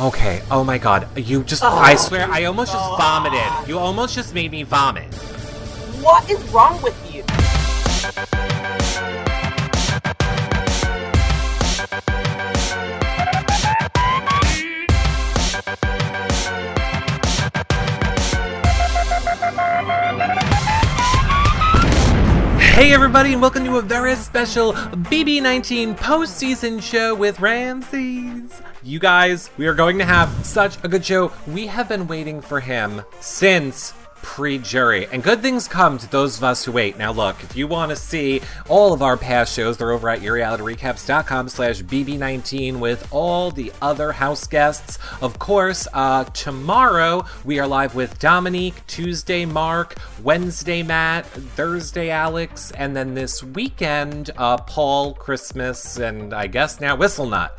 Okay, oh my god. You just, I oh. swear, I almost just oh. vomited. You almost just made me vomit. What is wrong with you? Hey everybody, and welcome to a very special BB19 postseason show with Ramses. You guys, we are going to have such a good show. We have been waiting for him since pre-jury, and good things come to those of us who wait. Now look, if you want to see all of our past shows, they're over at yourrealityrecaps.com slash BB19 with all the other house guests. Of course, uh, tomorrow we are live with Dominique, Tuesday Mark, Wednesday Matt, Thursday Alex, and then this weekend, uh, Paul, Christmas, and I guess now Whistlenut.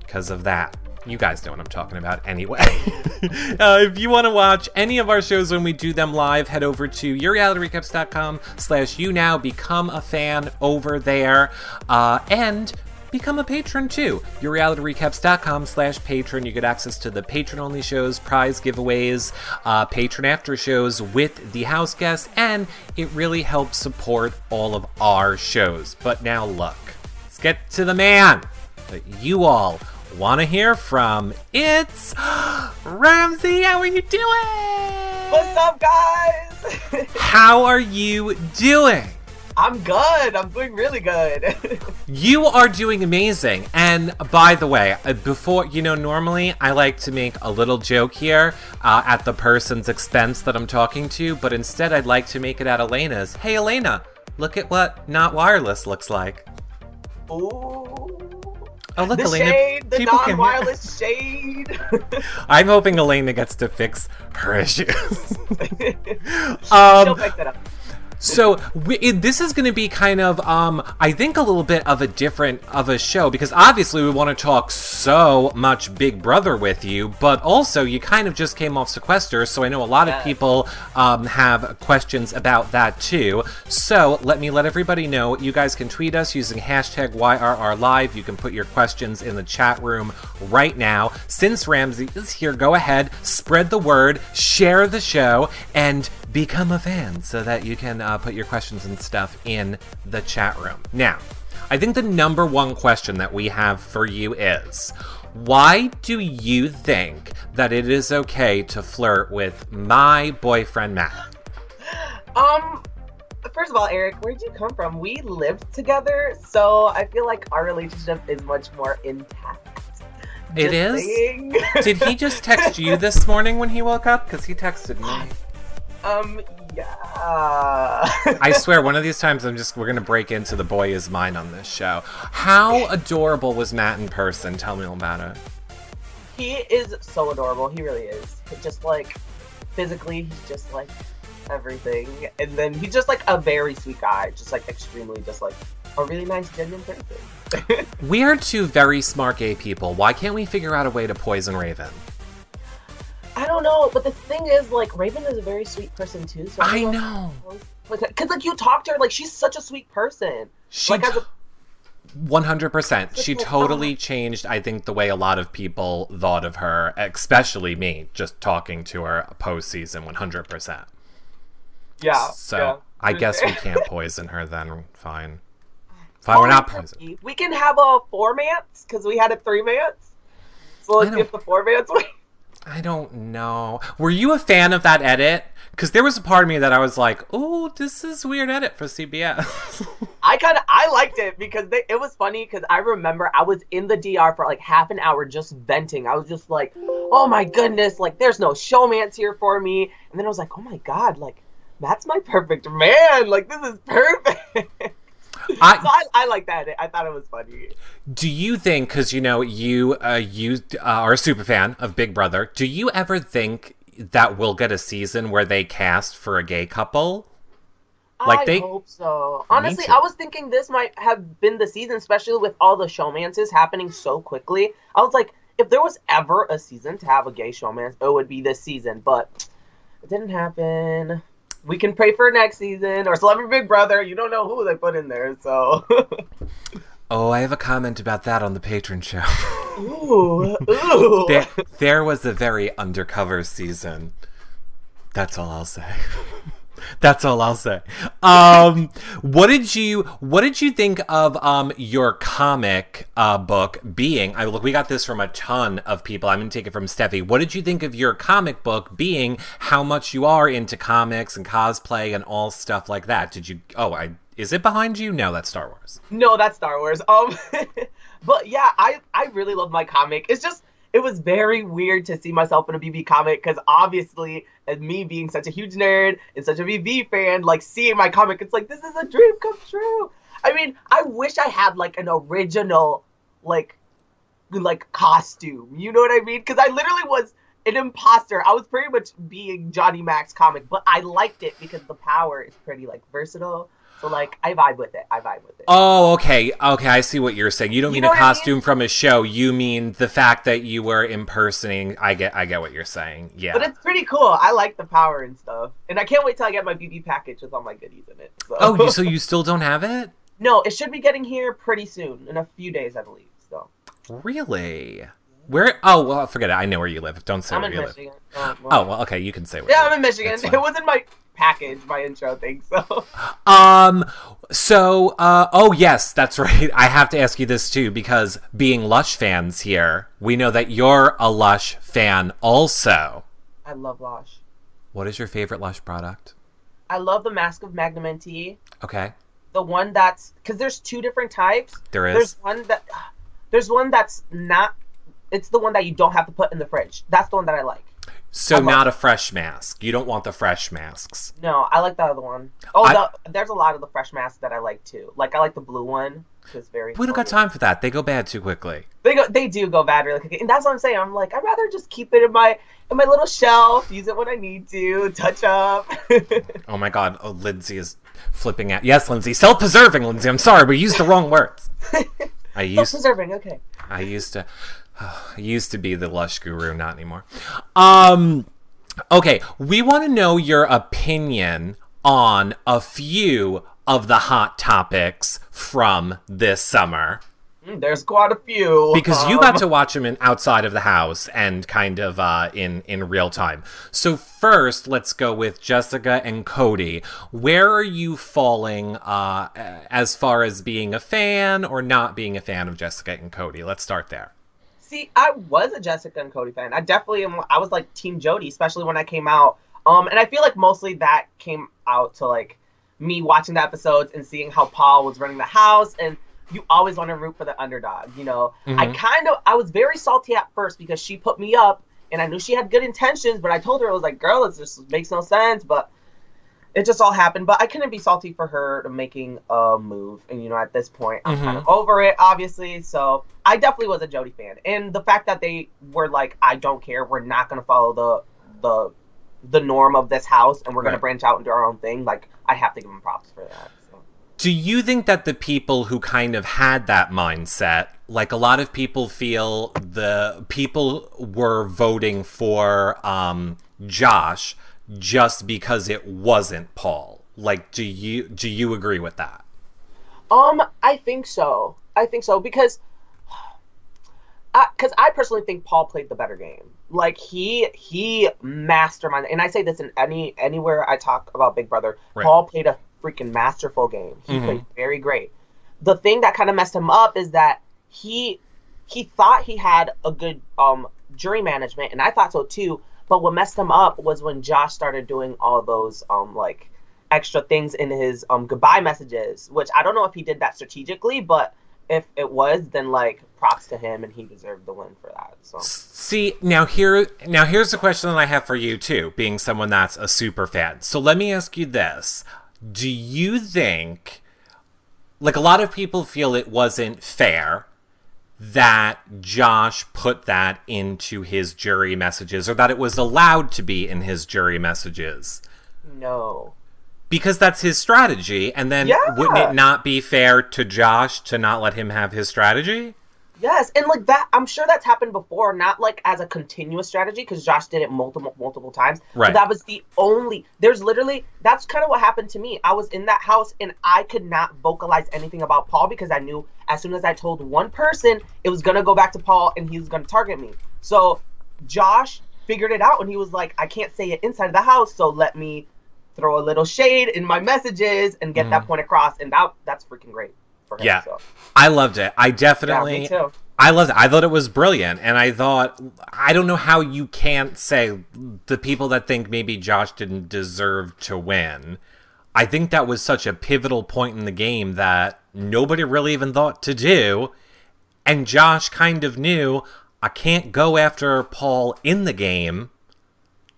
Because of that. You guys know what I'm talking about anyway. uh, if you want to watch any of our shows when we do them live, head over to yourrealityrecaps.com slash younow. Become a fan over there. Uh, and become a patron too. YourRealityRecaps.com slash patron. You get access to the patron-only shows, prize giveaways, uh, patron after shows with the house guests, and it really helps support all of our shows. But now look, let's get to the man that you all want to hear from. It's Ramsey. How are you doing? What's up, guys? How are you doing? I'm good. I'm doing really good. You are doing amazing. And by the way, uh, before, you know, normally I like to make a little joke here uh, at the person's expense that I'm talking to, but instead I'd like to make it at Elena's. Hey, Elena, look at what not wireless looks like. Ooh. Oh, look, the Elena. shade, the people non-wireless shade. I'm hoping Elena gets to fix her issues. She'll um, pick that up. So we, it, this is going to be kind of, um, I think, a little bit of a different of a show because obviously we want to talk so much Big Brother with you, but also you kind of just came off sequester, so I know a lot of people um, have questions about that too. So let me let everybody know. You guys can tweet us using hashtag YRRLive. You can put your questions in the chat room right now. Since Ramsey is here, go ahead, spread the word, share the show, and become a fan so that you can uh, put your questions and stuff in the chat room. Now, I think the number one question that we have for you is why do you think that it is okay to flirt with my boyfriend Matt? Um, first of all, Eric, where'd you come from? We lived together, so I feel like our relationship is much more intact. It Just is? Did he just text you this morning when he woke up? Because he texted me. Um, yeah. I swear, one of these times I'm just we're gonna break into the boy is mine on this show. How adorable was Matt in person? Tell me all about it. he is so adorable. He really is. Just like physically, he's just like everything, and then he's just like a very sweet guy. Just like extremely, just like a really nice, genuine person. We are two very smart gay people. Why can't we figure out a way to poison Raven? I don't know, but the thing is, like Raven is a very sweet person too. So I don't know. Because like you talk to her, like she's such a sweet person. She like as a, one hundred percent. She totally changed. I think the way a lot of people thought of her, especially me, just talking to her post season. One hundred percent. yeah. So yeah. I guess we can't poison her. Then fine. Fine, we're not poison. We can have a four mance because we had a three mance. So let's get the four mance. I don't know. Were you a fan of that edit? Because there was a part of me that I was like, "Oh, this is weird edit for CBS." I kind of I liked it because they, it was funny because I remember I was in the DR for like half an hour just venting. I was just like, oh my goodness, like there's no showmance here for me. And then I was like, oh my god, like that's my perfect man. Like this is perfect. I, so I, I like that. I thought it was funny. do you think? Because you know, you uh, you uh, are a super fan of Big Brother. Do you ever think that we'll get a season where they cast for a gay couple? Like I they- hope so. Honestly. I was thinking this might have been the season, especially with all the showmances happening so quickly. I was like, if there was ever a season to have a gay showman, it would be this season. But it didn't happen. We can pray for next season or Celebrity Big Brother. You don't know who they put in there, so Oh, I have a comment about that on the patron show. Ooh, ooh. there, there was a very undercover season. That's all I'll say. That's all I'll say. Um, what did you What did you think of um your comic uh, book being? I look, we got this from a ton of people. I'm gonna take it from Steffi. What did you think of your comic book being? How much you are into comics and cosplay and all stuff like that? Did you? Oh, I is it behind you? No, that's Star Wars. No, that's Star Wars. Um, but yeah, I I really love my comic. It's just it was very weird to see myself in a BB comic because obviously, me being such a huge nerd and such a BB fan, like seeing my comic, it's like this is a dream come true. I mean, I wish I had like an original, like, like costume. You know what I mean? Because I literally was an imposter. I was pretty much being Johnny Mac's comic, but I liked it because the power is pretty like versatile. So like I vibe with it. I vibe with it. Oh, okay. Okay, I see what you're saying. You don't You mean a what I mean? costume from a show. You mean the fact that you were impersonating. I get I get what you're saying. Yeah. But it's pretty cool. I like the power and stuff, and I can't wait till I get my BB package with all my goodies in it. So. oh, so you still don't have it? no, it should be getting here pretty soon, in a few days, I believe. So Really? Where? Oh, well, forget it. I know where you live. Don't say I'm where in you Michigan. Oh, live. well. Oh, well, okay. You can say where. yeah, I'm in Michigan. It was in my package, my intro thing. So Um. So. Uh. Oh, yes. That's right. I have to ask you this too because being Lush fans here, we know that you're a Lush fan also. I love Lush. What is your favorite Lush product? I love the Mask of Magnum NT. Okay. The one that's because there's two different types. There is. There's one that there's one that's not. It's the one that you don't have to put in the fridge. That's the one that I like. So I not a fresh mask. You don't want the fresh masks. No, I like the other one. Oh, I- the, there's a lot of the fresh masks that I like too. Like I like the blue one. It's very. We don't got time for that. They go bad too quickly. They go. They do go bad really quickly, and that's what I'm saying. I'm like, I'd rather just keep it in my in my little shelf, use it when I need to, touch up. Oh my god, oh, Lindsay is flipping out. Yes, Lindsay, self-preserving, Lindsay. I'm sorry, we used the wrong words. I used Self-preserving. Okay. I used to used to be the lush guru, not anymore. Um okay, we want to know your opinion on a few of the hot topics from this summer Mm, There's quite a few. because you Um, got to watch them in outside of the house and kind of uh, in in real time. So first, let's go with Jessica and Cody. Where are you falling uh, as far as being a fan or not being a fan of Jessica and Cody? Let's start there. See, I was a Jessica and Cody fan. I definitely am. I was like Team Jody, especially when I came out. Um, and I feel like mostly that came out to like me watching the episodes and seeing how Paul was running the house, and you always want to root for the underdog. You know, I Mhm. kind of I was very salty at first because she put me up, and I knew she had good intentions, but I told her I was like, girl, it just makes no sense, but. It just all happened, but I couldn't be salty for her making a move. And you know, at this point, I'm kind of over it, obviously. So I definitely was a Jody fan, and the fact that they were like, "I don't care, we're not gonna follow the the the norm of this house, and we're gonna branch out and do our own thing," like I have to give them props for that. So. Do you think that the people who kind of had that mindset, like a lot of people feel the people were voting for um, Josh just because it wasn't Paul? Like, do you do you agree with that? Um, I think so. I think so because, because I personally think Paul played the better game. Like he he mastermind, and I say this in any anywhere I talk about Big Brother. Right. Paul played a freaking masterful game. He Mhm. played very great. The thing that kind of messed him up is that he he thought he had a good um jury management, and I thought so too. But what messed him up was when Josh started doing all those um like extra things in his um goodbye messages, which I don't know if he did that strategically, but if it was, then like props to him and he deserved the win for that. So See, now here now here's the question that I have for you too, being someone that's a super fan. So let me ask you this. Do you think like a lot of people feel it wasn't fair that Josh put that into his jury messages or that it was allowed to be in his jury messages? no. Because that's his strategy and then Yeah. wouldn't it not be fair to Josh to not let him have his strategy? Yes, and like that, I'm sure that's happened before, not like as a continuous strategy, because Josh did it multiple, multiple times. Right. But that was the only. There's literally that's kind of what happened to me. I was in that house and I could not vocalize anything about Paul because I knew as soon as I told one person, it was gonna go back to Paul and he was gonna target me. So Josh figured it out and he was like, I can't say it inside of the house, so let me throw a little shade in my messages and get that mm. point across, and that that's freaking great for him. Yeah. So. I loved it. I Yeah, definitely too. I loved it. I thought it was brilliant. And I thought, I don't know how you can't say the people that think maybe Josh didn't deserve to win. I think that was such a pivotal point in the game that nobody really even thought to do. And Josh kind of knew I can't go after Paul in the game.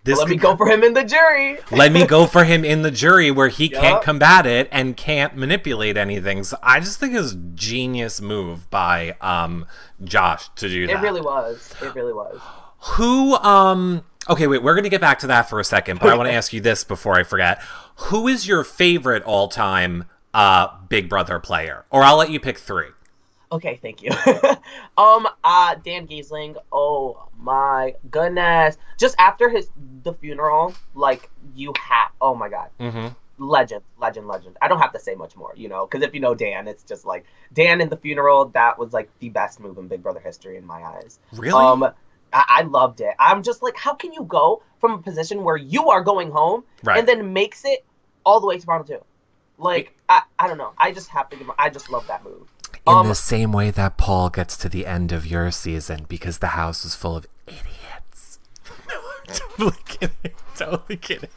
This Let me go for him in the jury. let me go for him in the jury where he can't combat it and can't manipulate anything. So I just think it's a genius move by um Josh to do that. It really was. It really was. Who um okay, wait, we're gonna get back to that for a second, but I want to ask you this before I forget. Who is your favorite all time uh Big Brother player? Or I'll let you pick three. Okay, thank you. um, uh, Dan Gheesling. Oh my goodness! Just after his the funeral, like you have. Oh my god, Mm-hmm. legend, legend, legend. I don't have to say much more, you know, because if you know Dan, it's just like Dan in the funeral. That was like the best move in Big Brother history in my eyes. Really? Um, I, I loved it. I'm just like, how can you go from a position where you are going home right. and then makes it all the way to round two? Like, I, I don't know. I just have to give. I just love that move. In um, the same way that Paul gets to the end of your season because the house is full of idiots. no, I'm totally kidding. Totally kidding.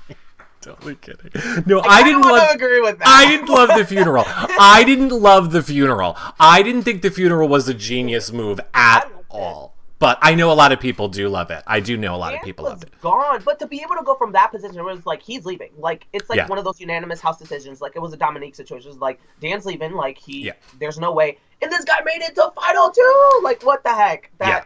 Totally kidding. No, I, I didn't love. agree with that. I didn't love the funeral. I didn't love the funeral. I didn't think the funeral was a genius move at all. it. But I know a lot of people do love it. I do know a lot of people was loved it. gone, but to be able to go from that position where it's like he's leaving, like it's like Yeah. one of those unanimous house decisions. Like it was a Dominique situation. It's like Dan's leaving, like he, Yeah. there's no way, and this guy made it to final two. Like what the heck? That Yeah.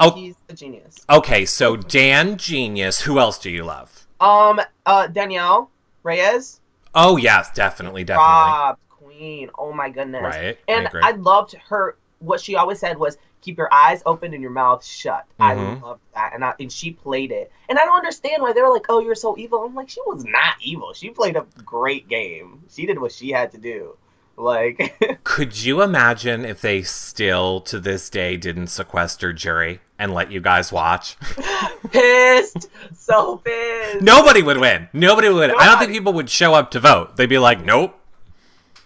Oh. he's a genius. Okay, so Dan Genius. Who else do you love? Um, uh, Danielle Reyes, Oh yes, definitely, definitely. Rob, Queen. Oh my goodness. Right. I And agree. I, loved her. What she always said was, "Keep your eyes open and your mouth shut." I Mhm. loved that, and I, and she played it. And I don't understand why they were like, "Oh, you're so evil." I'm like, she was not evil. She played a great game. She did what she had to do. Like, Could you imagine if they still to this day didn't sequester jury and let you guys watch? pissed, so pissed. Nobody would win. Nobody would. I don't think people would show up to vote. They'd be like, "Nope,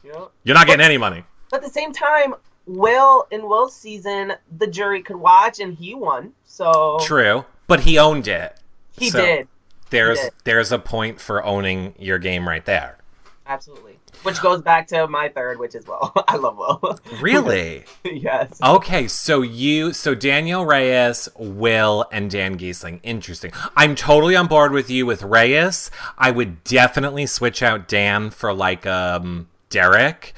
know? you're not getting any money." But at the same time, Will in Will's season, the jury could watch, and he won. So True, but he owned it. he So did There's did. there's a point for owning your game right there. absolutely. Which goes back to my third, which is Will. I love Will. Really? yes. Okay, so you, so Danielle Reyes, Will, and Dan Gheesling. Interesting. I'm totally on board with you with Reyes. I would definitely switch out Dan for like um Derek,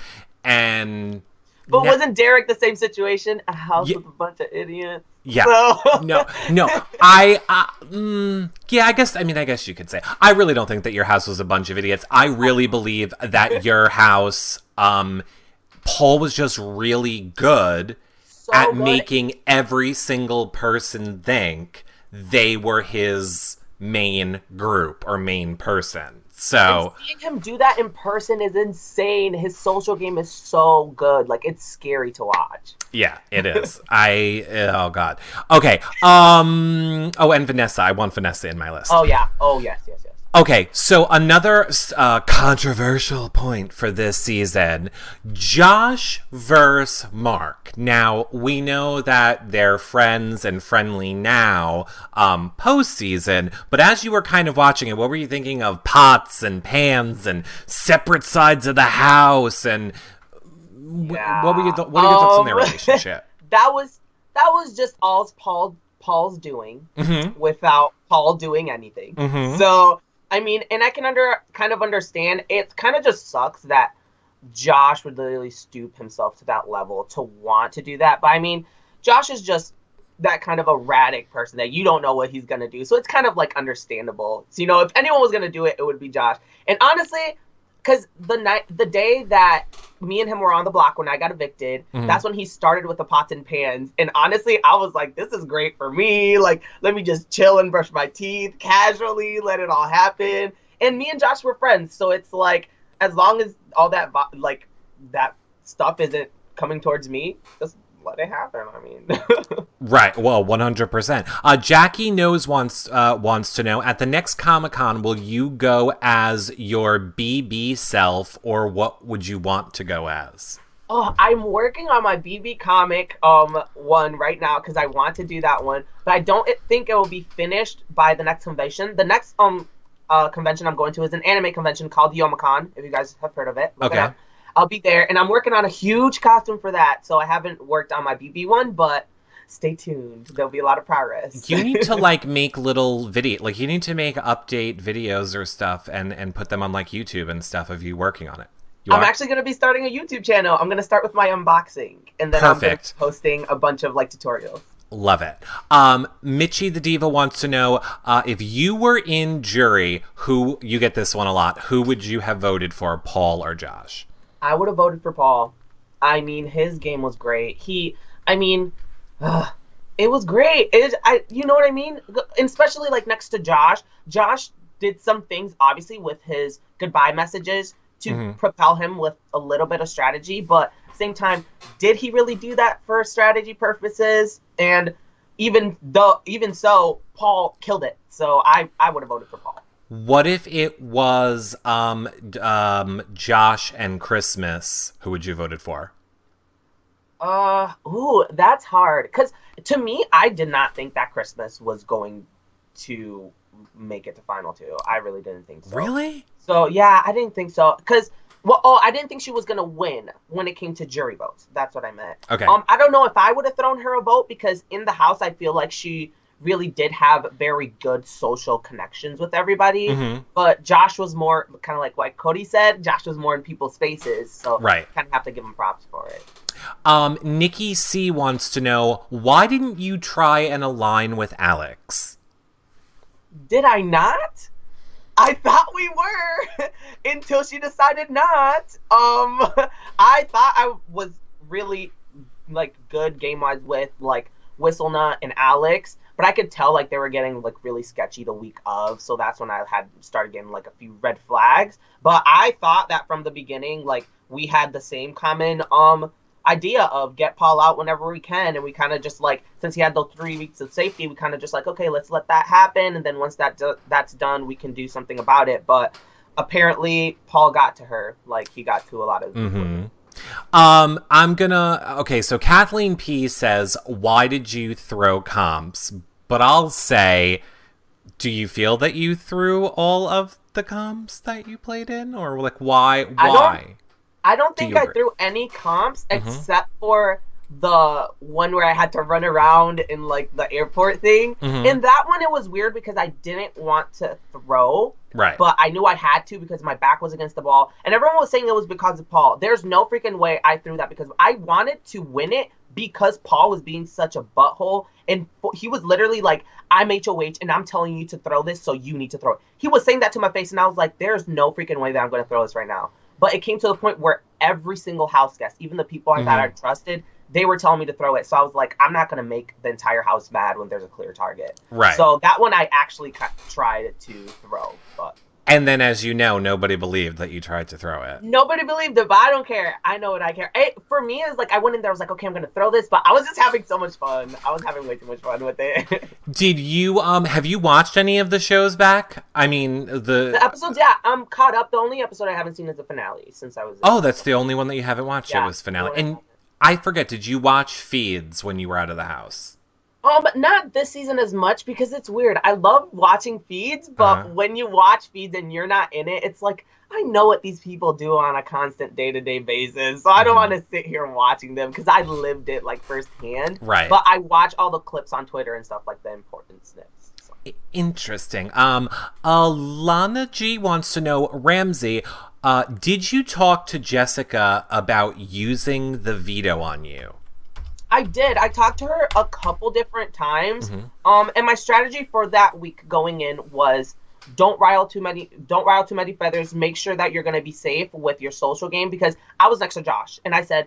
and But Ne- wasn't Derek the same situation? A house Ye- with a bunch of idiots. yeah. So No, no, I, uh, mm, yeah, I guess, I mean, I guess you could say. I really don't think that your house was a bunch of idiots. I really believe that your house, um, Paul was just really good so at good. making every single person think they were his main group or main person. So, And seeing him do that in person is insane. His social game is so good. Like it's scary to watch. yeah, it is. I oh god. Okay. Um oh and Vanessa, I want Vanessa in my list. Oh yeah. Oh yes, yes, yes. Okay, so another uh, controversial point for this season Josh versus Mark. Now, we know that they're friends and friendly now, um, postseason, but as you were kind of watching it, what were you thinking of pots and pans and separate sides of the house? And Yeah. what were your, th- what are your thoughts on their Um, relationship? That was that was just all Paul Paul's doing mm-hmm, without Paul doing anything. mm-hmm. So I mean, and I can under kind of understand. It kind of just sucks that Josh would literally stoop himself to that level to want to do that. But I mean, Josh is just that kind of erratic person that you don't know what he's gonna do. So it's kind of like understandable. So you know, if anyone was gonna do it, it would be Josh. And honestly, because the night, the day that me and him were on the block when I got evicted, Mhm. that's when he started with the pots and pans. And honestly, I was like, this is great for me. Like, let me just chill and brush my teeth casually, let it all happen. And me and Josh were friends, so it's like, as long as all that like that stuff isn't coming towards me, just let it happen. I mean, Right. Well, one hundred percent. Uh, Jackie knows wants uh, wants to know at the next Comic Con, will you go as your BB self, or what would you want to go as? Oh, I'm working on my BB comic um one right now because I want to do that one, but I don't think it will be finished by the next convention. The next um uh convention I'm going to is an anime convention called Youmacon. If you guys have heard of it, it Okay. up. I'll be there, and I'm working on a huge costume for that. So I haven't worked on my BB one, but stay tuned. There'll be a lot of progress. You need to like make little video, like you need to make update videos or stuff, and and put them on like YouTube and stuff of you working on it. You I'm are? actually gonna be starting a YouTube channel. I'm gonna start with my unboxing, and then I'm gonna be posting a bunch of like tutorials. Love it. Um, Mitchie the Diva wants to know uh, if you were in jury, who you get this one a lot. Who would you have voted for, Paul or Josh? I would have voted for Paul. I mean, his game was great. He, I mean, ugh, it was great. It, I, you know what I mean? G- Especially like next to Josh. Josh did some things, obviously, with his goodbye messages to Mhm. propel him with a little bit of strategy. But same time, did he really do that for strategy purposes? And even though, even so, Paul killed it. So I, I would have voted for Paul. What if it was um, um, Josh and Christmas? Who would you voted for? Uh, ooh, that's hard. Cause to me, I did not think that Christmas was going to make it to final two. I really didn't think so. Really? So yeah, I didn't think so. Cause well, oh, I didn't think she was gonna win when it came to jury votes. That's what I meant. Okay. Um, I don't know if I would have thrown her a vote because in the house, I feel like she really did have very good social connections with everybody. Mhm. But Josh was more kind of like what Cody said. Josh was more in people's faces, so Right. kind of have to give him props for it. Um, Nikki C wants to know why didn't you try and align with Alex? Did I not? I thought we were until she decided not. Um, I thought I was really like good game wise with like Whistlenut and Alex, but I could tell like they were getting like really sketchy the week of, so that's when I had started getting like a few red flags. But I thought that from the beginning, like we had the same common um idea of get Paul out whenever we can, and we kind of just like since he had those three weeks of safety, we kind of just like okay, let's let that happen, and then once that do- that's done, we can do something about it. But apparently, Paul got to her, like he got to a lot of. Mm-hmm. Um, I'm gonna. Okay, so Kathleen P says, "Why did you throw comps?" But I'll say, do you feel that you threw all of the comps that you played in, or like why? I don't- Why? I don't think you I agree? threw any comps Mhm. except for the one where I had to run around in like the airport thing. Mhm. In that one, it was weird because I didn't want to throw, Right. but I knew I had to because my back was against the ball, and everyone was saying it was because of Paul. There's no freaking way I threw that because I wanted to win it because Paul was being such a butthole, and he was literally like, "I'm HOH, and I'm telling you to throw this, so you need to throw it." He was saying that to my face, and I was like, "There's no freaking way that I'm going to throw this right now." But it came to the point where every single house guest, even the people I thought Mhm. I trusted, they were telling me to throw it. So I was like, I'm not going to make the entire house mad when there's a clear target. right. So that one I actually tried to throw, but and then, as you know, nobody believed that you tried to throw it. nobody believed it. But I don't care. I know what I care. It, for me, it's like I went in there. I was like, okay, I'm gonna throw this, but I was just having so much fun. I was having way too much fun with it. Did you um have you watched any of the shows back? I mean, the, the episodes, yeah, I'm caught up. The only episode I haven't seen is the finale since I was. oh, that's the only one that you haven't watched. Yeah, it was finale, the one I and I forget. Did you watch feeds when you were out of the house? Um, not this season as much because it's weird. I love watching feeds, but Uh-huh. when you watch feeds and you're not in it, it's like I know what these people do on a constant day to day basis. So I don't Mhm. want to sit here watching them because I lived it like firsthand. Right. But I watch all the clips on Twitter and stuff like the important snips. So. Interesting. Um, Alana G wants to know, Ramsey, uh, did you talk to Jessica about using the veto on you? I did. I talked to her a couple different times. Mhm. Um, and my strategy for that week going in was don't rile too many don't rile too many feathers make sure that you're going to be safe with your social game because i was next to josh and i said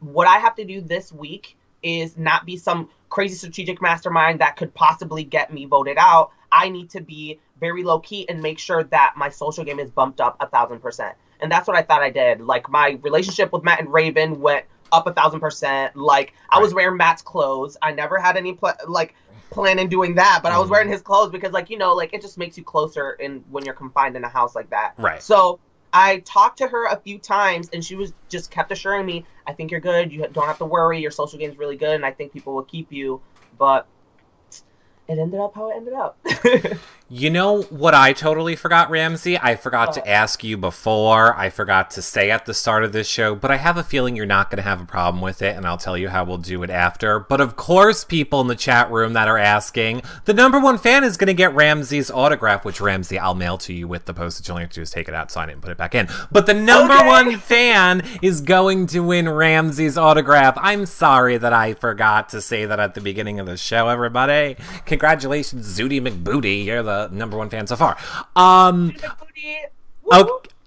what i have to do this week is not be some crazy strategic mastermind that could possibly get me voted out i need to be very low key and make sure that my social game is bumped up a thousand percent and that's what i thought i did like my relationship with matt and raven went up a thousand percent like i was wearing matt's clothes i never had any pl- like plan in doing that, but I was mm-hmm. wearing his clothes because, like, you know, like it just makes you closer in when you're confined in a house like that. Right. So I talked to her a few times, and she was just kept assuring me, "I think you're good. You don't have to worry. Your social game is really good, and I think people will keep you." But it ended up how it ended up. you know what I totally forgot, Ramsey? I forgot oh. to ask you before. I forgot to say at the start of this show, but I have a feeling you're not going to have a problem with it, and I'll tell you how we'll do it after. But of course, people in the chat room that are asking, the number one fan is going to get Ramsey's autograph, which Ramsey, I'll mail to you with the postage. All you have to do is take it out, sign it, and put it back in. But the number okay. one fan is going to win Ramsey's autograph. I'm sorry that I forgot to say that at the beginning of the show, everybody. Congratulations, Zooty McBooty. You're the number one fan so far. Um, okay,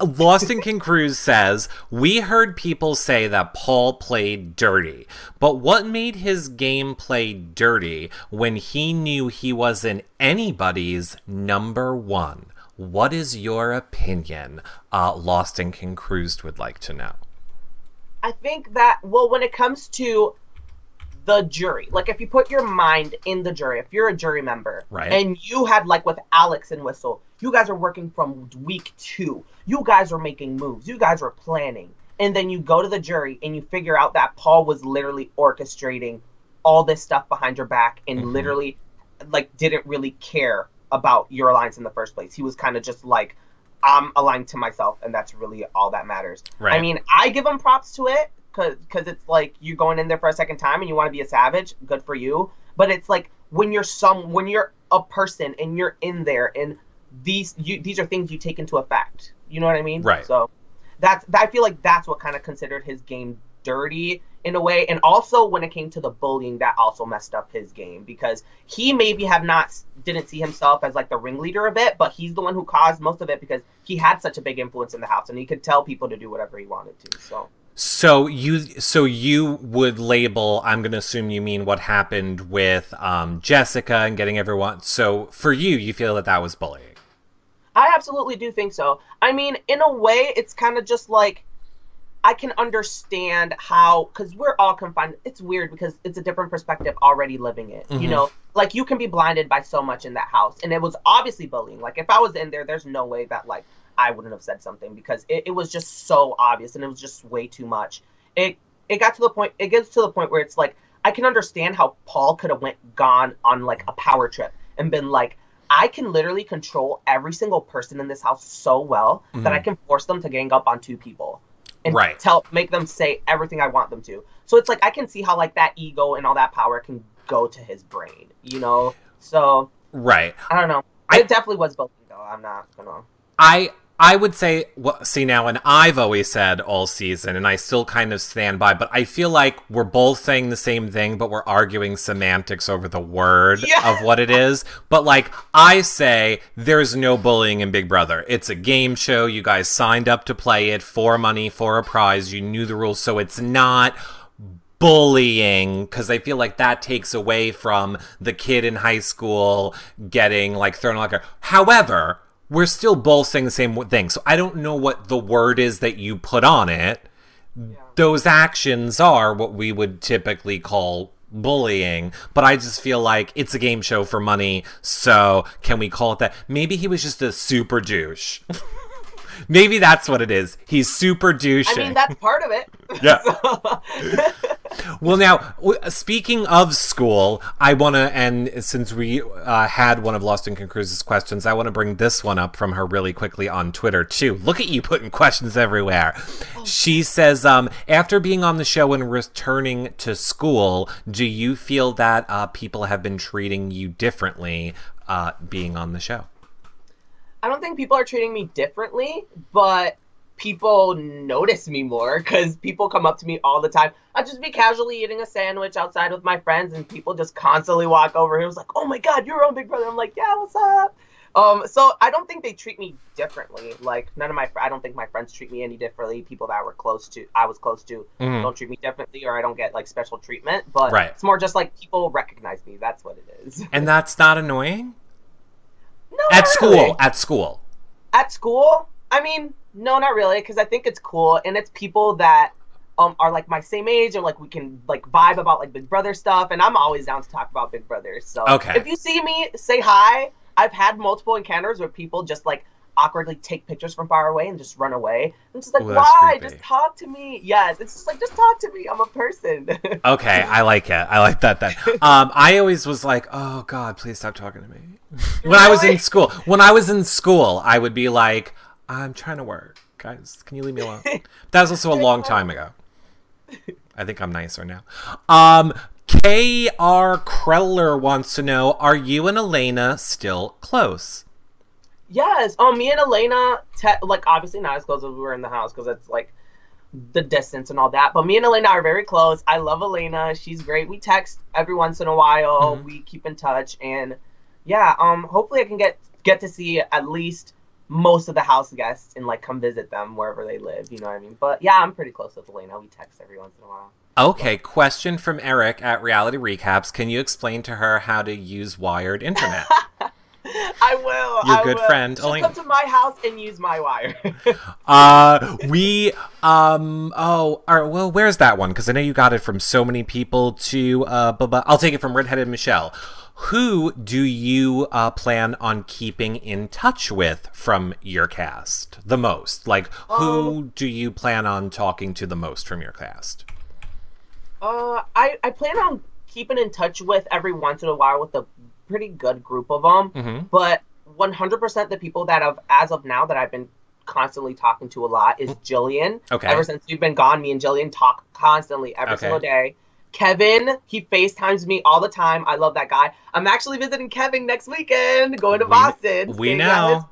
Lost in King Cruz says, We heard people say that Paul played dirty, but what made his gameplay dirty when he knew he wasn't anybody's number one? What is your opinion? Uh, Lost in King Cruz would like to know. I think that, well, when it comes to the jury. Like if you put your mind in the jury, if you're a jury member, right. and you had like with Alex and Whistle, you guys are working from week two. You guys are making moves. You guys are planning. And then you go to the jury and you figure out that Paul was literally orchestrating all this stuff behind your back and mm-hmm. literally like didn't really care about your alliance in the first place. He was kind of just like, I'm aligned to myself, and that's really all that matters. Right. I mean, I give him props to it because it's like you're going in there for a second time and you want to be a savage. Good for you. But it's like when you're some when you're a person and you're in there and these you these are things you take into effect. You know what I mean? Right. So that's I feel like that's what kind of considered his game dirty in a way and also when it came to the bullying that also messed up his game because he maybe have not didn't see himself as like the ringleader of it but he's the one who caused most of it because he had such a big influence in the house and he could tell people to do whatever he wanted to so so you so you would label I'm going to assume you mean what happened with um, Jessica and getting everyone so for you you feel that that was bullying. I absolutely do think so. I mean, in a way it's kind of just like I can understand how cuz we're all confined. It's weird because it's a different perspective already living it. Mm-hmm. You know, like you can be blinded by so much in that house and it was obviously bullying. Like if I was in there there's no way that like I wouldn't have said something because it, it was just so obvious and it was just way too much. It it got to the point it gets to the point where it's like I can understand how Paul could have went gone on like a power trip and been like I can literally control every single person in this house so well mm-hmm. that I mm-hmm. can force them to gang up on two people and right. tell make them say everything I want them to. So it's like I can see how like that ego and all that power can go to his brain, you know. So right, I don't know. I, it definitely was bullying though. I'm not gonna. I I would say, well, see now, and I've always said all season, and I still kind of stand by, but I feel like we're both saying the same thing, but we're arguing semantics over the word yeah. of what it is. But like, I say, there's no bullying in Big Brother. It's a game show. You guys signed up to play it for money, for a prize. You knew the rules, so it's not bullying because I feel like that takes away from the kid in high school getting like thrown like a. However, we're still both saying the same thing. So I don't know what the word is that you put on it. Yeah. Those actions are what we would typically call bullying, but I just feel like it's a game show for money. So can we call it that? Maybe he was just a super douche. Maybe that's what it is. He's super douchey. I mean, that's part of it. Yeah. well, now speaking of school, I want to, and since we uh, had one of Lost in Cruz's questions, I want to bring this one up from her really quickly on Twitter too. Look at you putting questions everywhere. Oh. She says, um, after being on the show and returning to school, do you feel that uh, people have been treating you differently uh, being on the show? I don't think people are treating me differently, but people notice me more because people come up to me all the time. i just be casually eating a sandwich outside with my friends, and people just constantly walk over. It was like, "Oh my God, you're on Big Brother!" I'm like, "Yeah, what's up?" Um, so I don't think they treat me differently. Like none of my, I don't think my friends treat me any differently. People that were close to, I was close to, Mhm. don't treat me differently, or I don't get like special treatment. But Right. it's more just like people recognize me. That's what it is. And that's not annoying? No, At not school, at school. At school, I mean, no, not really, because I think it's cool, and it's people that um are like my same age, and like we can like vibe about like Big Brother stuff, and I'm always down to talk about Big Brother. So Okay. if you see me, say hi. I've had multiple encounters where people just like awkwardly take pictures from far away and just run away. I'm just like, Ooh, why? creepy. Just talk to me. Yes, it's just like just talk to me. I'm a person. Okay, I like it. I like that. Then, um, I always was like, "Oh God, please stop talking to me." When I was in school, when I was in school, I would be like, "I'm trying to work, guys. Can you leave me alone?" That was also a long time ago. I think I'm nicer now. Um, K.R. Kreller wants to know: Are you and Elena still close? Yes. Um, me and Elena, te- like obviously not as close as we were in the house because it's like the distance and all that. But me and Elena are very close. I love Elena. She's great. We text every once in a while. Mhm. We keep in touch, and yeah. Um, hopefully I can get get to see at least most of the house guests and like come visit them wherever they live. You know what I mean? But yeah, I'm pretty close with Elena. We text every once in a while. Okay, question from Eric at Reality Recaps. Can you explain to her how to use wired internet? I will. Your I good will. friend, She'll Elena. come to my house and use my wire. Uh, we, um, oh, are, well, where's that one? Because I know you got it from so many people to, uh, bu- bu- I'll take it from Redheaded Michelle. Who do you uh, plan on keeping in touch with from your cast the most? Like, who do you plan on talking to the most from your cast? Uh, I I plan on keeping in touch with every once in a while with a pretty good group of them, Mm-hmm. but 100% the people that have as of now that I've been constantly talking to a lot is Jillian. Okay. Ever since we've been gone, me and Jillian talk constantly every Okay. single day. Kevin, he FaceTimes me all the time. I love that guy. I'm actually visiting Kevin next weekend, going to We- Boston. we know.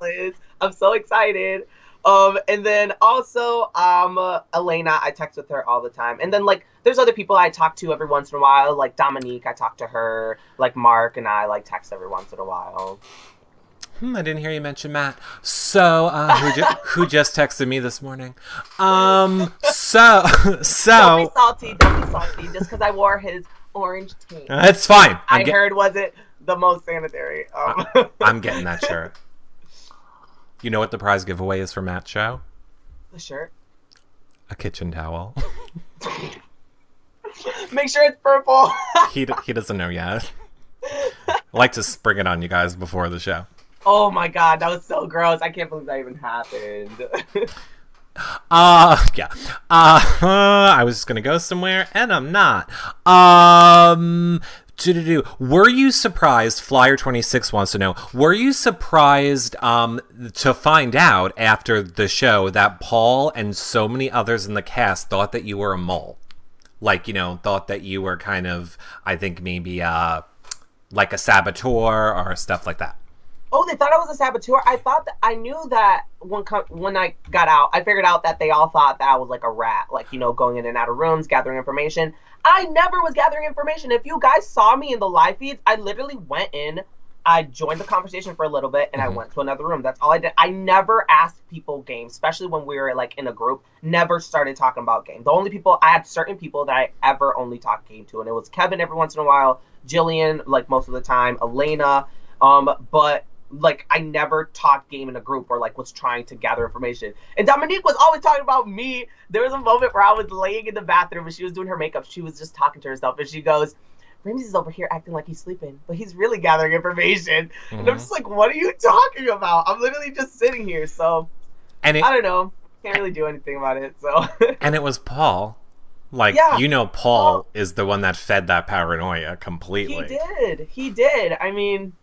I'm so excited. Um, and then also, um, uh, Elena, I text with her all the time. And then like, there's other people I talk to every once in a while, like Dominique. I talk to her. Like Mark and I like text every once in a while. Hmm, I didn't hear you mention Matt. So, uh, who, ju- who just texted me this morning? Um, so, Don't so, be salty. Don't be salty. Just because I wore his orange tank. it's fine. I'm, I get- heard was it the most sanitary. Um, I'm getting that shirt. You know what the prize giveaway is for Matt's show? the shirt. A kitchen towel. Make sure it's purple. he, d- he doesn't know yet. I like to spring it on you guys before the show. Oh my god, that was so gross. I can't believe that even happened. Uh, yeah. Uh, I was just gonna go somewhere, and I'm not. Um, do-do-do. Were you surprised? Flyer twenty six wants to know. Were you surprised um to find out after the show that Paul and so many others in the cast thought that you were a mole? Like you know, thought that you were kind of, I think maybe uh, like a saboteur or stuff like that. Oh, they thought I was a saboteur. I thought that I knew that when co- when I got out, I figured out that they all thought that I was like a rat, like you know, going in and out of rooms, gathering information. I never was gathering information. If you guys saw me in the live feeds, I literally went in, I joined the conversation for a little bit, and I Mhm. went to another room. That's all I did. I never asked people games, especially when we were like in a group. Never started talking about game. The only people I had certain people that I ever only talked game to, and it was Kevin every once in a while, Jillian like most of the time, Elena. Um, but like I never talked game in a group or like was trying to gather information. And Dominique was always talking about me. There was a moment where I was laying in the bathroom and she was doing her makeup. She was just talking to herself and she goes, Ramsey's is over here acting like he's sleeping, but he's really gathering information. And I'm Mhm. just like, what are you talking about? I'm literally just sitting here. So And it, I don't know. Can't really do anything about it. So And it was Paul. Like Yeah. you know, Paul is the one that fed that paranoia completely. he did. He did. I mean,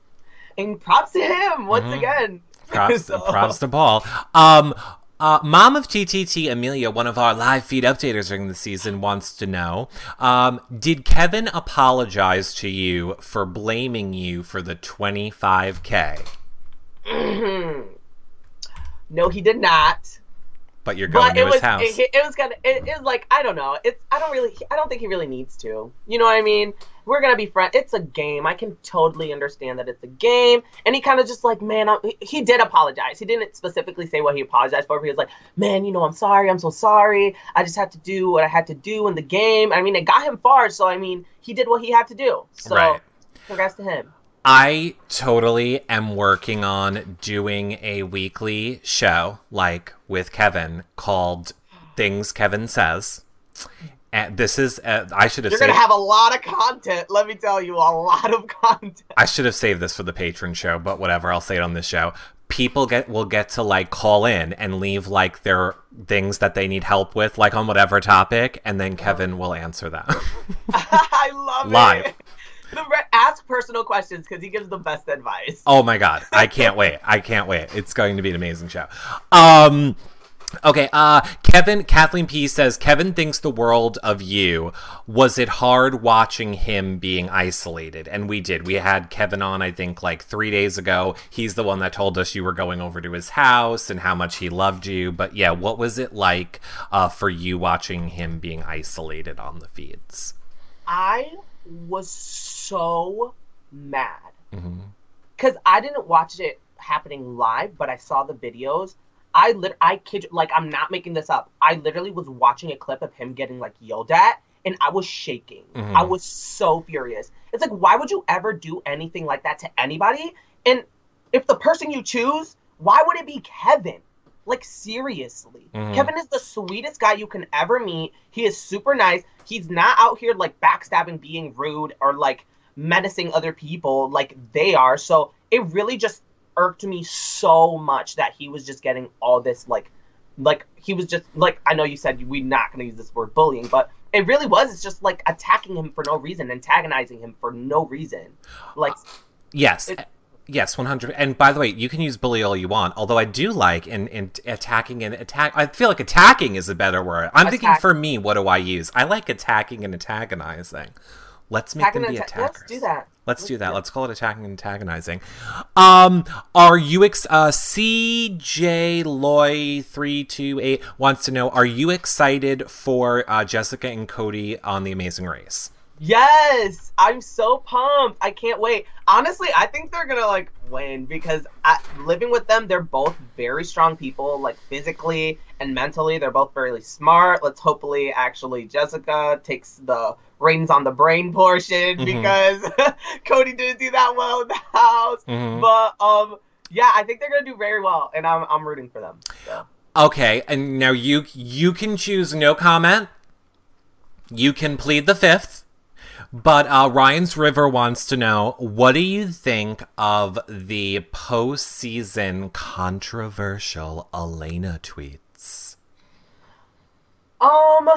and props to him once Mhm. again. Props, So- props to Paul. Um, uh, Mom of TTT Amelia, one of our live feed updaters during the season, wants to know: um, Did Kevin apologize to you for blaming you for the twenty five k? no, he did not. But you're going but to it his was house. it, it was kind of it, it was like I don't know. It's I don't really I don't think he really needs to. You know what I mean? We're gonna be friends. It's a game. I can totally understand that it's a game. And he kind of just like, man, I, he did apologize. He didn't specifically say what he apologized for. But he was like, man, you know, I'm sorry. I'm so sorry. I just had to do what I had to do in the game. I mean, it got him far. So I mean, he did what he had to do. So Right. congrats to him. I totally am working on doing a weekly show, like with Kevin, called Things Kevin Says. And this is, uh, I should have You're saved, gonna have a lot of content. Let me tell you, a lot of content. I should have saved this for the patron show, but whatever, I'll say it on this show. People get will get to like call in and leave like their things that they need help with, like on whatever topic, and then Kevin will answer them. I love Live. it. The re- ask personal questions because he gives the best advice. Oh my god, I can't wait. I can't wait. It's going to be an amazing show. Um Okay, uh Kevin Kathleen P says Kevin thinks the world of you. Was it hard watching him being isolated? And we did. We had Kevin on I think like 3 days ago. He's the one that told us you were going over to his house and how much he loved you. But yeah, what was it like uh for you watching him being isolated on the feeds? I was so mad Mm-hmm. because I didn't watch it happening live, but I saw the videos. I lit, I kid, like I'm not making this up. I literally was watching a clip of him getting like yelled at, and I was shaking. Mhm. I was so furious. It's like, why would you ever do anything like that to anybody? And if the person you choose, why would it be Kevin? Like seriously, Mhm. Kevin is the sweetest guy you can ever meet. He is super nice. He's not out here like backstabbing, being rude, or like menacing other people like they are. So it really just irked me so much that he was just getting all this like like he was just like I know you said we're not gonna use this word bullying, but it really was. It's just like attacking him for no reason, antagonizing him for no reason. Like Yes. It- yes, 100. And by the way, you can use bully all you want, although I do like in, in attacking and attack. I feel like attacking is a better word. I'm thinking for me, what do I use? I like attacking and antagonizing. Let's make them be atta- attackers. let's do that. Let's do that. Let's call it attacking and antagonizing. Um, are you ex- uh CJ Loy three two eight wants to know: Are you excited for uh, Jessica and Cody on The Amazing Race? Yes, I'm so pumped. I can't wait. Honestly, I think they're gonna like win because I, living with them, they're both very strong people, like physically and mentally. They're both very smart. Let's hopefully actually Jessica takes the reins on the brain portion Mhm. because Cody didn't do that well in the house. Mhm. But um, yeah, I think they're gonna do very well, and I'm I'm rooting for them. So. Okay, and now you you can choose no comment. You can plead the fifth. But uh, Ryan's River wants to know what do you think of the postseason controversial Elena tweets? Um,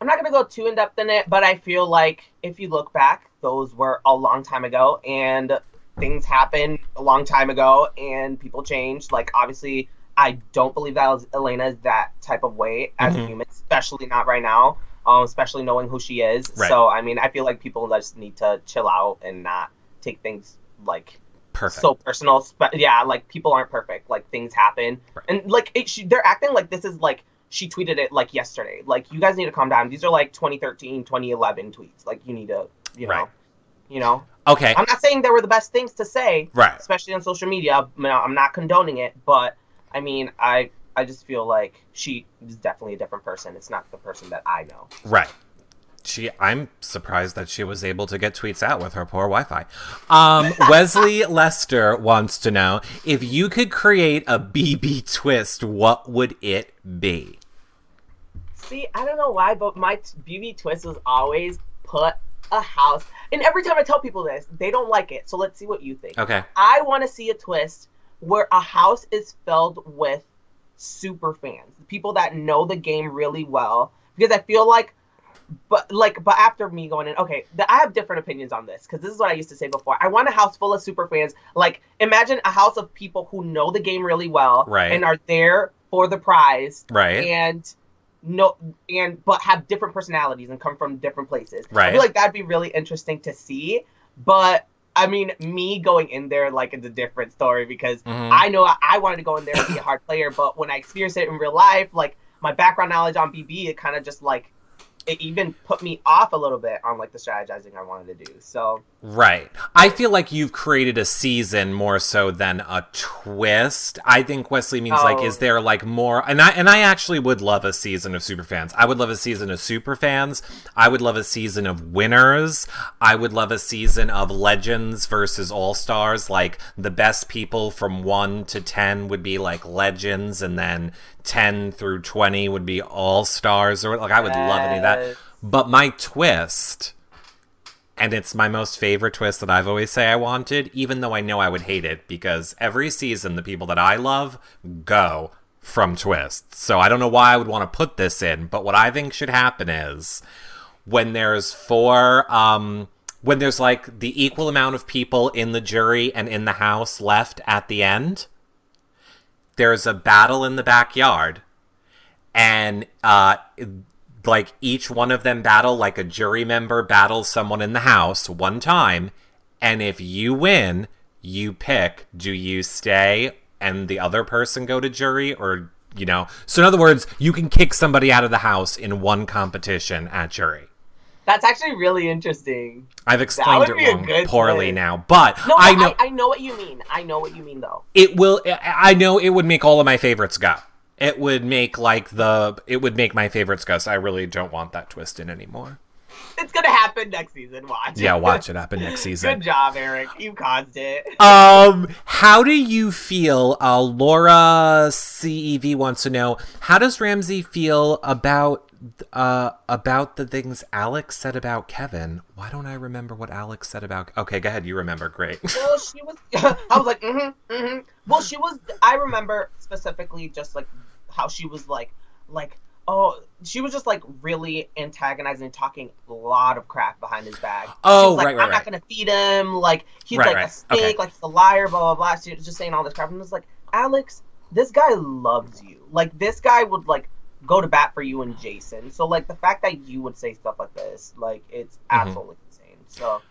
I'm not gonna go too in depth in it, but I feel like if you look back, those were a long time ago, and things happened a long time ago, and people changed. Like obviously, I don't believe that Elena is that type of way as Mhm. a human, especially not right now. Um, especially knowing who she is. Right. So I mean, I feel like people just need to chill out and not take things like Perfect. so personal. Spe- yeah, like people aren't perfect. Like things happen, Right. and like it, she, they're acting like this is like she tweeted it like yesterday. Like you guys need to calm down. These are like 2013, 2011 tweets. Like you need to, you know, Right. you know. okay. I'm not saying they were the best things to say, right. especially on social media. I'm not condoning it, but I mean, I I just feel like she is definitely a different person. It's not the person that I know. Right. She, I'm surprised that she was able to get tweets out with her poor Wi-Fi. Um, Wesley Lester wants to know if you could create a BB twist, what would it be? See, I don't know why, but my t- BB twist was always put a house. And every time I tell people this, they don't like it. So let's see what you think. Okay. I want to see a twist where a house is filled with super fans, people that know the game really well. Because I feel like, but like, but after me going in, okay, th- I have different opinions on this because this is what I used to say before. I want a house full of super fans. Like, imagine a house of people who know the game really well, Right. and are there for the prize, Right. and no, and but have different personalities and come from different places. right I feel like that'd be really interesting to see, but. I mean, me going in there like it's a different story because Mhm. I know I, I wanted to go in there and be a hard player, but when I experienced it in real life, like my background knowledge on BB, it kind of just like it even put me off a little bit on like the strategizing I wanted to do. So Right. I feel like you've created a season more so than a twist. I think Wesley means like Oh. is there like more and I and I actually would love a season of superfans. I would love a season of superfans. I would love a season of winners. I would love a season of legends versus all-stars like the best people from 1 to 10 would be like legends and then 10 through 20 would be all-stars or like I would love any of that. But my twist and it's my most favorite twist that I've always say I wanted, even though I know I would hate it because every season the people that I love go from twists. So I don't know why I would want to put this in, but what I think should happen is when there's four um when there's like the equal amount of people in the jury and in the house left at the end, there's a battle in the backyard and uh like each one of them battle like a jury member battles someone in the house one time and if you win you pick do you stay and the other person go to jury or you know so in other words you can kick somebody out of the house in one competition at jury That's actually really interesting. i've explained it wrong poorly twist. now but No, i I know I, know what you mean. I know what you mean though. it will i I know it would make all of my favorites go it would make like the it would make my favorites go i really don't want that twist in anymore It's gonna happen next season. Watch. yeah watch it happen next season Good job, Eric. You caused it. um how do you feel uh laura cev wants to know how does ramsey feel about uh about the things alex said about kevin why don't i remember what alex said about okay go ahead you remember great well, she was. I was like, mm-hmm, mm-hmm. Well, she was. I remember specifically just like how she was like, like, oh, she was just like really antagonizing, and talking a lot of crap behind his back. she Oh, like, right, right, I'm right. not gonna feed him. Like he's Right, like right. a snake. Okay. Like he's a liar. Blah blah blah. She was just saying all this crap, and I was like, Alex, this guy loves you. Like this guy would like go to bat for you and Jason. So like the fact that you would say stuff like this, like it's Mm-hmm. absolutely insane. So.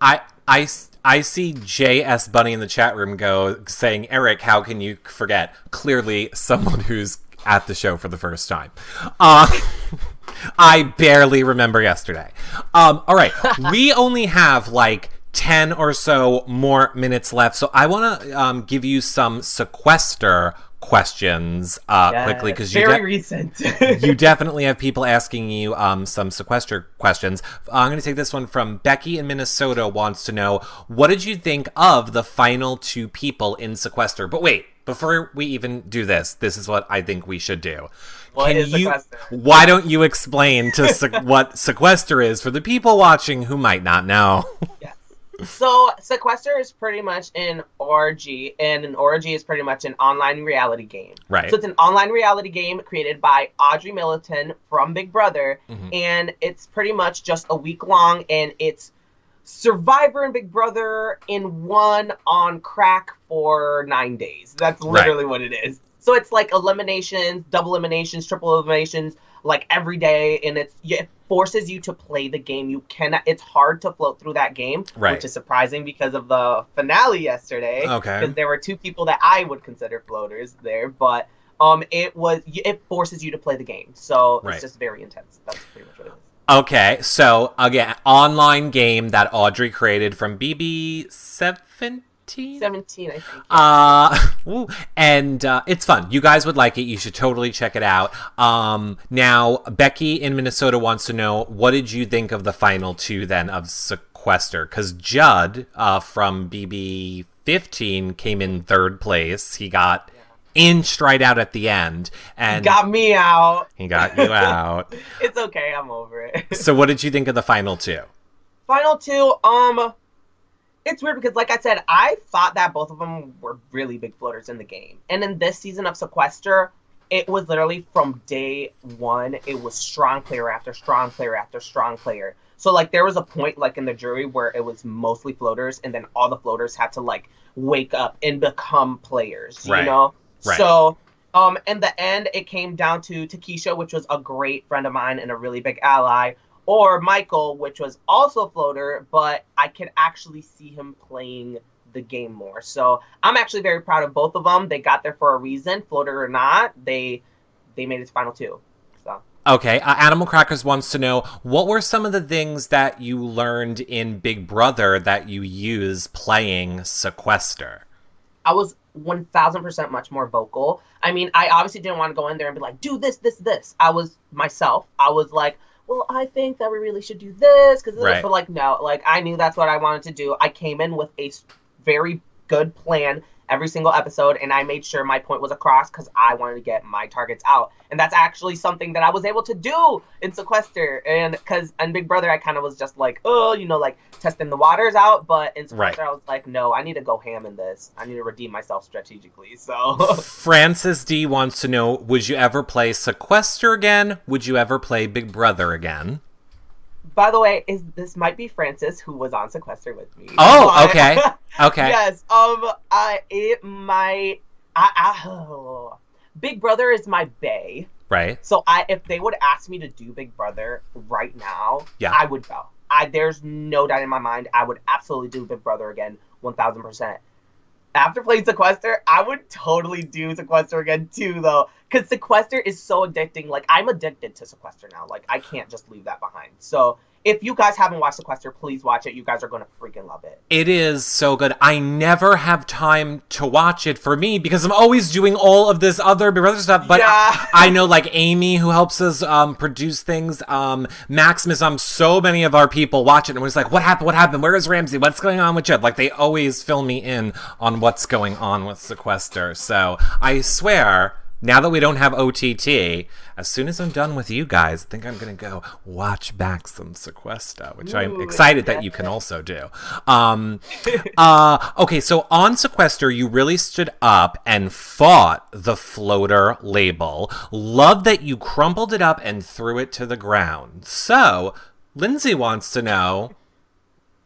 I, I, I see JS Bunny in the chat room go saying, Eric, how can you forget? Clearly, someone who's at the show for the first time. Uh, I barely remember yesterday. Um, all right, we only have like 10 or so more minutes left, so I want to um, give you some sequester questions uh, quickly because you very de- recent. you definitely have people asking you um, some sequester questions. I'm going to take this one from Becky in Minnesota. Wants to know what did you think of the final two people in sequester? But wait, before we even do this, this is what I think we should do. What Can is you? sequester? Why don't you explain to se- what sequester is for the people watching who might not know? yes. So sequester is pretty much an ORG, and an ORG is pretty much an online reality game. Right. So it's an online reality game created by Audrey Middleton from Big Brother, Mhm. and it's pretty much just a week long, and it's Survivor and Big Brother in one on crack for nine days. That's Right. literally what it is. So it's like eliminations, double eliminations, triple eliminations, like every day, and it's it forces you to play the game. You cannot. It's hard to float through that game, Right. which is surprising because of the finale yesterday. Okay. Because there were two people that I would consider floaters there, but um, it was it forces you to play the game, so Right. it's just very intense. That's pretty much what it is. Okay, so again, online game that Audrey created from BB seventeen. Seventeen, I think. Uh, and uh, it's fun. You guys would like it. You should totally check it out. Um, now Becky in Minnesota wants to know what did you think of the final two then of Sequester? Because Judd uh, from BB fifteen came in third place. He got inched right out at the end, and Got me out. he got you out. It's okay. I'm over it. so, what did you think of the final two? Final two. Um, it's weird because, like I said, I thought that both of them were really big floaters in the game, and in this season of Sequester, it was literally from day one. It was strong player after strong player after strong player. So like there was a point like in the jury where it was mostly floaters, and then all the floaters had to like wake up and become players. Right. You know. Right. So. Um, in the end, it came down to Takesha, which was a great friend of mine and a really big ally, or Michael, which was also a floater, but I could actually see him playing the game more. So I'm actually very proud of both of them. They got there for a reason, floater or not. They they made it to final two. So Okay, uh, Animal Crackers wants to know what were some of the things that you learned in Big Brother that you use playing Sequester? I was 1000% much more vocal. I mean, I obviously didn't want to go in there and be like, do this, this, this. I was myself. I was like, well, I think that we really should do this because, Right. but like, no, like I knew that's what I wanted to do. I came in with a very good plan every single episode, and I made sure my point was across because I wanted to get my targets out, and that's actually something that I was able to do in Sequester, and because in Big Brother I kind of was just like, oh, you know, like testing the waters out, but in Sequester I was like, no, I need to go ham in this. I need to redeem myself strategically. So. Francis D wants to know Would you ever play Sequester again? Would you ever play Big Brother again? By the way, is this might be Francis who was on sequester with me? Oh, okay. Okay. yes. Um. I it might. I. I oh. Big Brother is my bay. Right. So I, if they would ask me to do Big Brother right now, Yeah. I would go. I there's no doubt in my mind. I would absolutely do Big Brother again, one thousand percent. After playing Sequester, I would totally do Sequester again too, though, because Sequester is so addicting. Like I'm addicted to Sequester now. Like I can't just leave that behind. So if you guys haven't watched Sequester, please watch it. You guys are gonna freaking love it. It is so good. I never have time to watch it for me because I'm always doing all of this other Big Brother stuff. But Yeah. I, I know, like Amy, who helps us um, produce things, um, Maximus, um, so many of our people watch it and was like, "What happened? What happened? Where is Ramsey? What's going on with Jed?" Like they always fill me in on what's going on with Sequester. So I swear. Now that we don't have OTT, as soon as I'm done with you guys, I think I'm gonna go watch back some Sequester, which I'm excited that you can also do. Um, uh, okay, so on Sequester, you really stood up and fought the floater label. Love that you crumpled it up and threw it to the ground. So, Lindsay wants to know.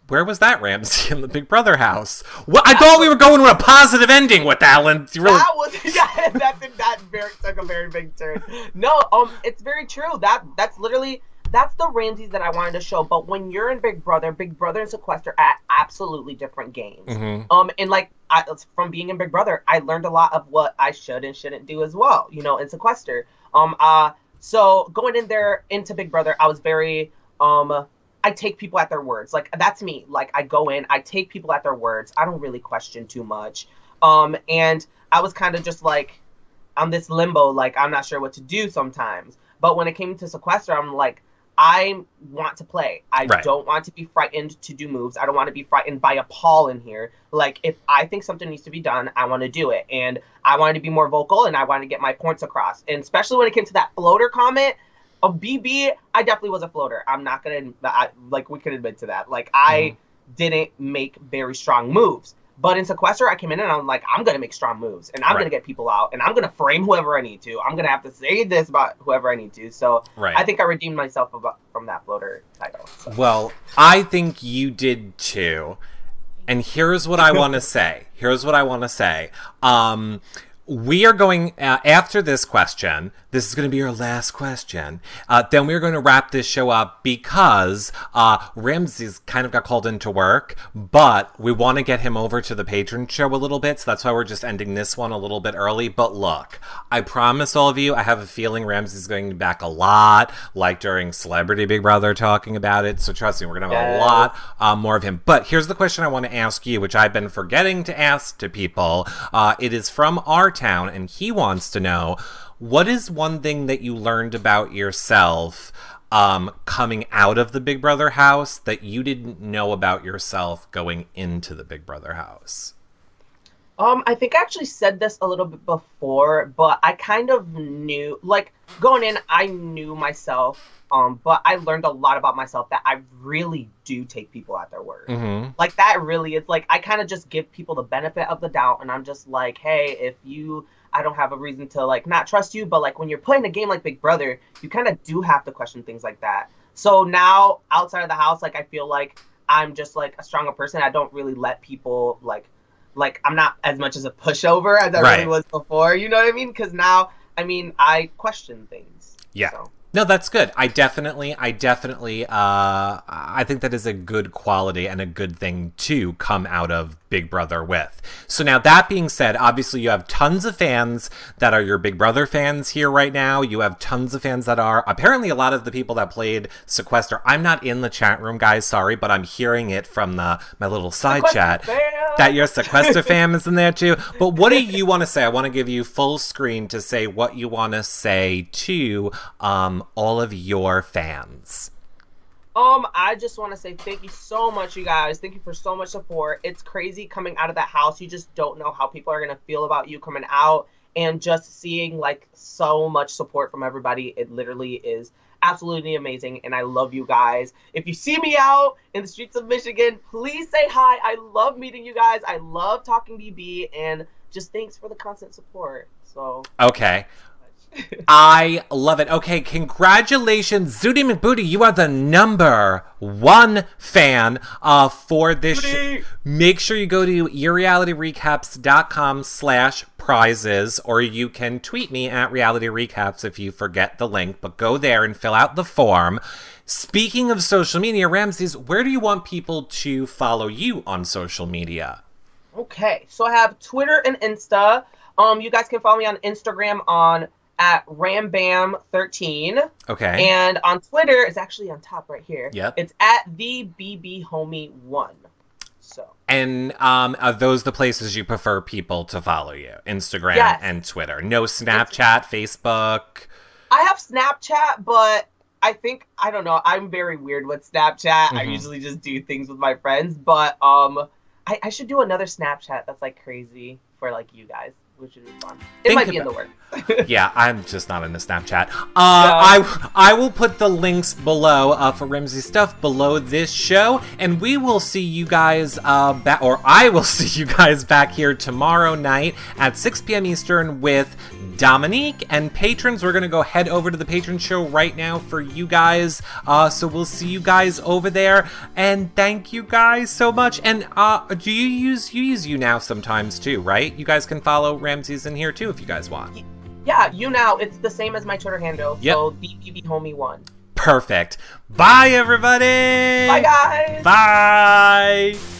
Where was that Ramsey in the Big Brother house? Well, I thought we were going to a positive ending with Alan. You really, That was yeah, that did that very took a very big turn. No, um, it's very true. That that's literally that's the Ramses that I wanted to show. But when you're in Big Brother, Big Brother and Sequester are absolutely different games. Mhm. Um, and like I, from being in Big Brother, I learned a lot of what I should and shouldn't do as well. You know, in Sequester. Um, uh, so going in there into Big Brother, I was very um. I take people at their words. Like that's me. Like I go in, I take people at their words. I don't really question too much. Um, and I was kind of just like on this limbo, like I'm not sure what to do sometimes. But when it came to sequester, I'm like, I want to play. I Right. don't want to be frightened to do moves. I don't want to be frightened by a Paul in here. Like if I think something needs to be done, I want to do it. And I wanted to be more vocal and I wanted to get my points across. And especially when it came to that floater comment, a BB, I definitely was a floater. I'm not gonna I, like we can admit to that. Like I didn't make very strong moves. But in Sequester, I came in and I'm like, I'm gonna make strong moves, and I'm Right. gonna get people out, and I'm gonna frame whoever I need to. I'm gonna have to say this about whoever I need to. So Right. I think I redeemed myself about, from that floater title. So. Well, I think you did too. And here's what I want to say. Here's what I want to say. Um, we are going uh, after this question. This is going to be our last question. Uh, then we're going to wrap this show up because uh, Ramsey's kind of got called into work, but we want to get him over to the patron show a little bit. So that's why we're just ending this one a little bit early. But look, I promise all of you, I have a feeling Ramsey's going to be back a lot, like during Celebrity Big Brother talking about it. So trust me, we're going to have a lot uh, more of him. But here's the question I want to ask you, which I've been forgetting to ask to people. Uh, it is from our town, and he wants to know what is one thing that you learned about yourself um, coming out of the Big Brother house that you didn't know about yourself going into the Big Brother house? Um, I think I actually said this a little bit before, but I kind of knew, like, going in, I knew myself. Um, but I learned a lot about myself that I really do take people at their word. Mm-hmm. like that really is like I kind of just give people the benefit of the doubt and I'm just like, hey, if you I don't have a reason to like not trust you, but like when you're playing a game like Big Brother, you kind of do have to question things like that. So now outside of the house, like I feel like I'm just like a stronger person. I don't really let people like like I'm not as much as a pushover as I Right. really was before. You know what I mean? Because now I mean I question things. Yeah. So. No, that's good. I definitely, I definitely, uh, I think that is a good quality and a good thing to come out of Big Brother with. So now that being said, obviously you have tons of fans that are your Big Brother fans here right now. You have tons of fans that are apparently a lot of the people that played Sequester. I'm not in the chat room, guys, sorry, but I'm hearing it from the my little side Sequester chat fam! that your Sequester fam is in there too. But what do you want to say? I want to give you full screen to say what you want to say to um, all of your fans. Um, I just want to say thank you so much, you guys. Thank you for so much support. It's crazy coming out of that house. You just don't know how people are gonna feel about you coming out, and just seeing like so much support from everybody. It literally is absolutely amazing, and I love you guys. If you see me out in the streets of Michigan, please say hi. I love meeting you guys. I love talking to BB, and just thanks for the constant support. So. Okay. I love it. Okay, congratulations, Zooty McBooty. You are the number one fan uh, for this show. Make sure you go to yourrealityrecaps.com slash prizes, or you can tweet me at reality recaps if you forget the link, but go there and fill out the form. Speaking of social media, Ramses, where do you want people to follow you on social media? Okay, so I have Twitter and Insta. Um, you guys can follow me on Instagram on at rambam13 Okay. and on twitter it's actually on top right here Yep. it's at the bb homie one so And um, are those the places you prefer people to follow you? Instagram Yes. and Twitter. No Snapchat, Facebook. i have snapchat but i think i don't know i'm very weird with snapchat i Mhm. usually just do things with my friends but um I, I should do another snapchat that's like crazy for like you guys which would be fun it Think might be in the works yeah, I'm just not into Snapchat. Uh, I I will put the links below uh, for Rimsey stuff below this show, and we will see you guys uh, back, or I will see you guys back here tomorrow night at 6 p.m. Eastern with Dominique and patrons. We're gonna go head over to the patron show right now for you guys. Uh, so we'll see you guys over there, and thank you guys so much. And uh, do you use you use younow sometimes too, right? You guys can follow Ramses in here too if you guys want. yeah younow it's the same as my twitter handle Yep. so bb homie one Perfect. Bye, everybody. bye guys Bye.